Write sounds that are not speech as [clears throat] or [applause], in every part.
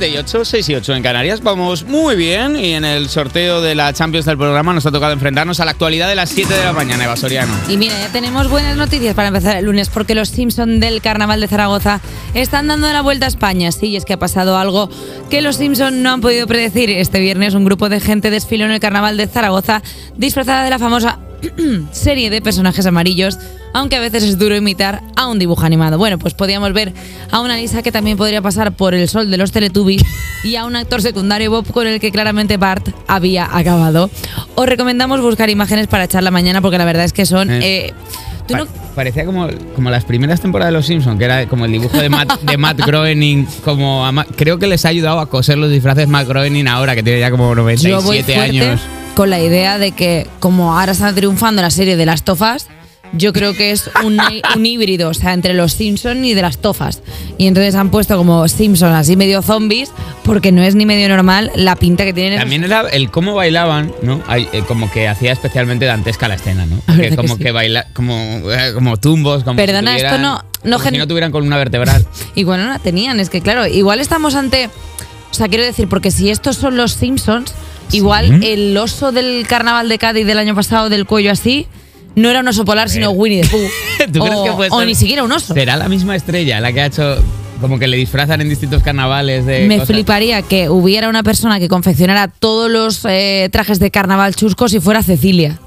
7 y 8, 6 y 8 en Canarias. Vamos muy bien y en el sorteo de la Champions del programa nos ha tocado enfrentarnos a la actualidad de las 7 de la mañana, Eva Soriano. Y mira, ya tenemos buenas noticias para empezar el lunes porque los Simpson del Carnaval de Zaragoza están dando la vuelta a España. Sí, y es que ha pasado algo que los Simpson no han podido predecir. Este viernes un grupo de gente desfiló en el Carnaval de Zaragoza disfrazada de la famosa [clears throat] serie de personajes amarillos, aunque a veces es duro imitar a un dibujo animado. Bueno, pues podíamos ver a una Lisa que también podría pasar por el sol de los Teletubbies [laughs] y a un actor secundario Bob con el que claramente Bart había acabado. Os recomendamos buscar imágenes para echar la mañana porque la verdad es que son... Eh. eh, ¿tú no- Pa- Parecía como, como las primeras temporadas de Los Simpsons, que era como el dibujo de Matt, de Matt [laughs] Groening. Como a creo que les ha ayudado a coser los disfraces Matt Groening ahora, que tiene ya como Yo voy 97 años. Con la idea de que como ahora está triunfando la serie de las tofas, yo creo que es un, [laughs] un híbrido, o sea, entre los Simpson y de las tofas. Y entonces han puesto como Simpson así medio zombies, porque no es ni medio normal la pinta que tienen. También era el cómo bailaban, ¿no? Hay, eh, como que hacía especialmente dantesca la escena, ¿no? [laughs] Como que baila, como, eh, como tumbos, como Perdona, si esto no- no como si no tuvieran columna vertebral. [laughs] Igual no la tenían, es que claro, igual estamos ante. O sea, quiero decir, porque si estos son los Simpsons, igual el oso del carnaval de Cádiz del año pasado del cuello así. No era un oso polar, sino Winnie the Pooh. [laughs] ¿Tú o, crees que puede o ser- ni siquiera un oso. ¿Será la misma estrella la que ha hecho como que le disfrazan en distintos carnavales de Me cosas? fliparía que hubiera una persona que confeccionara todos los eh, trajes de carnaval chuscos y fuera Cecilia,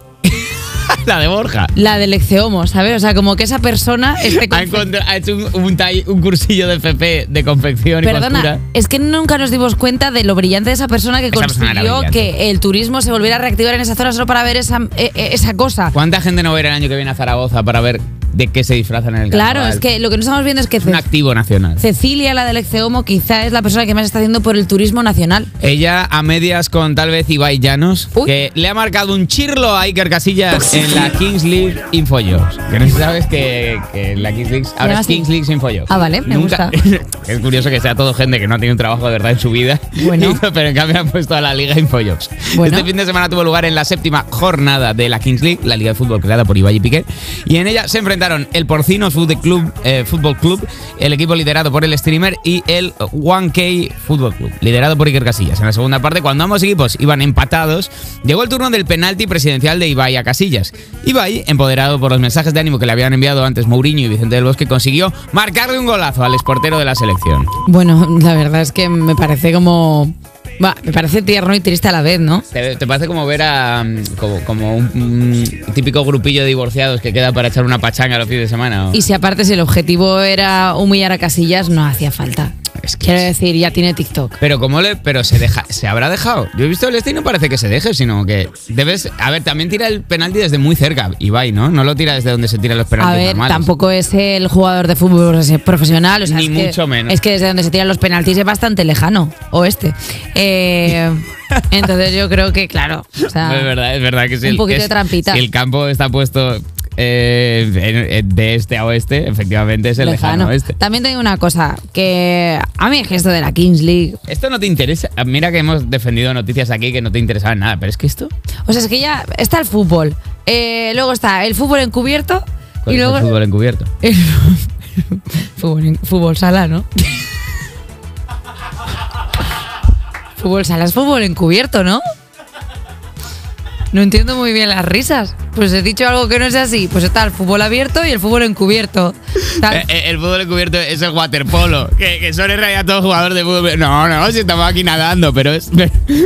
la de Borja. la del Exeomo, ¿sabes? O sea, como que esa persona Ha, hecho un, un, tall- un cursillo de FP de confección y Perdona, costura. es que nunca nos dimos cuenta de lo brillante de esa persona que Esa consiguió que el turismo se volviera a reactivar en esa zona solo para ver esa, eh, eh, esa cosa. ¿Cuánta gente no va a ir el año que viene a Zaragoza para ver de qué se disfrazan en el Claro, carnaval? es que lo que no estamos viendo es que Es un activo nacional. Cecilia, la del Exeomo, quizá es la persona que más está haciendo por el turismo nacional. Ella a medias con tal vez Ibai Llanos, Uy. que le ha marcado un chirlo a Iker Casillas en la Kings League Infojobs. Que no sabes que, que la Kings League ahora es? Kings League Infojobs. Ah, vale, me gusta. [laughs] es curioso que sea todo gente que no tiene un trabajo de verdad en su vida. Bueno. [laughs] pero en cambio han puesto a la Liga Infojobs. Bueno. Este fin de semana tuvo lugar en la séptima jornada de la Kings League, la Liga de Fútbol creada por Ibai y Piqué. Y en ella se enfrentaron el Porcino Fútbol Club, eh, Club, el equipo liderado por el streamer, y el 1K Fútbol Club, liderado por Iker Casillas. En la segunda parte, cuando ambos equipos iban empatados, llegó el turno del penalti presidencial de Ibai a Casillas. Ibai, empoderado por los mensajes de ánimo que le habían enviado antes Mourinho y Vicente del Bosque, consiguió marcarle un golazo al exportero de la selección. Bueno, la verdad es que me parece como... Va, me parece tierno y triste a la vez, ¿no? ¿Te, te parece como ver a mm, como, como un, un típico grupillo de divorciados que queda para echar una pachanga los fines de semana? o? Y si aparte si el objetivo era humillar a Casillas, no hacía falta. Es que Quiero es- decir, ya tiene TikTok. Pero como le, pero se deja, se habrá dejado. Yo he visto el este y no parece que se deje, sino que debes, a ver, también tira el penalti desde muy cerca, Ibai, ¿no? No lo tira desde donde se tiran los A penaltis ver, normales. tampoco es el jugador de fútbol profesional. O sea, Ni es que- mucho menos. Es que desde donde se tiran los penaltis es bastante lejano, oeste. Eh, [laughs] entonces yo creo que, claro. O sea, es verdad, es verdad que sí. un poquito de trampita. Si el campo está puesto eh, en- de este a oeste, efectivamente es el lejano, oeste. También te digo una cosa, que a mí es que esto de la Kings League, Esto no te interesa. Mira que hemos defendido noticias aquí que no te interesaban nada, pero es que esto. o sea, es que ya está el fútbol, eh, luego está el fútbol encubierto ¿Cuál y es luego el fútbol encubierto? [laughs] el fútbol, en- fútbol sala, ¿no? [laughs] fútbol sala es fútbol encubierto, ¿no? No entiendo muy bien las risas. Pues he dicho algo que no es así. Pues está el fútbol abierto y el fútbol encubierto. Eh, eh, el fútbol encubierto es el waterpolo, que, que son en realidad todos jugadores de fútbol. No, no, si estamos aquí nadando, pero es.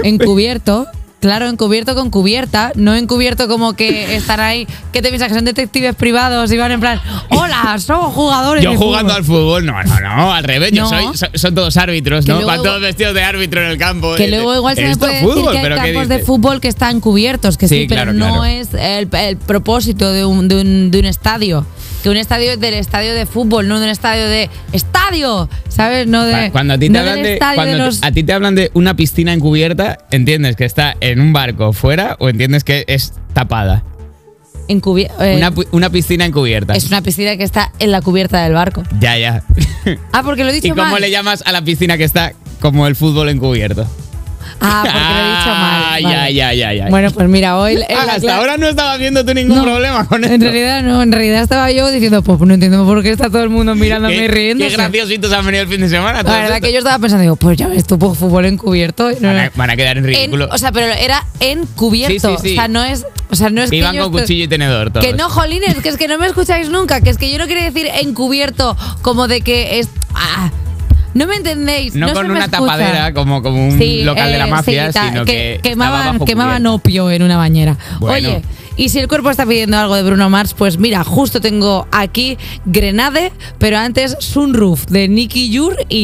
encubierto. Claro, encubierto con cubierta, no encubierto como que [laughs] están ahí, que te piensas que son detectives privados y van en plan, [laughs] hola, somos jugadores Yo de jugando fútbol". al fútbol, no, no, no, al revés. Yo soy, so- son todos árbitros, Que ¿no? luego- Van todos vestidos de árbitro en el campo. Que Eh, luego igual se me puede fútbol, decir que hay pero ¿qué campos de fútbol que están cubiertos, que sí, Sí, pero claro, no claro. es el, el propósito de un, de, un, de un estadio. Que un estadio es del estadio de fútbol, no de un estadio de estadio, ¿sabes? No de Cuando a ti, te no hablan de, cuando de los- a ti te hablan de una piscina encubierta, ¿entiendes que está en un barco fuera o entiendes que es tapada? eh, Una, pi- una piscina encubierta. es una piscina que está en la cubierta del barco. Ya, ya. [laughs] Ah, porque lo he dicho ¿Y cómo mal. le llamas a la piscina que está como el fútbol encubierto? Ah, porque lo he dicho [laughs] mal. Vale. ya, ya, ya, ya. Bueno, pues mira, hoy. [laughs] Ah, hasta ahora no estaba viendo tú ningún No, problema con esto. En realidad no, en realidad estaba yo diciendo, pues no entiendo por qué está todo el mundo mirándome y Qué, riéndose. qué graciositos han venido el fin de semana. La verdad que yo estaba pensando, digo, pues ya ves tú, pues, fútbol encubierto. No, Van a, no. van a quedar en En- ridículo. o sea, pero era encubierto. Sí, sí, sí. O sea, no es, o sea, no es que que iban yo con cuchillo y tenedor todos. Que no, jolines, que es que no me escucháis nunca, que es que yo no quiero decir encubierto como de que es... ah, no me entendéis. No, con una tapadera como, como un Sí, local de la eh, mafia, sí, sino que, quemaban, quemaban opio en una bañera. Bueno. Oye, y si el cuerpo está pidiendo algo de Bruno Mars, pues mira, justo tengo aquí Grenade, pero antes Sunroof de Nicky Jur y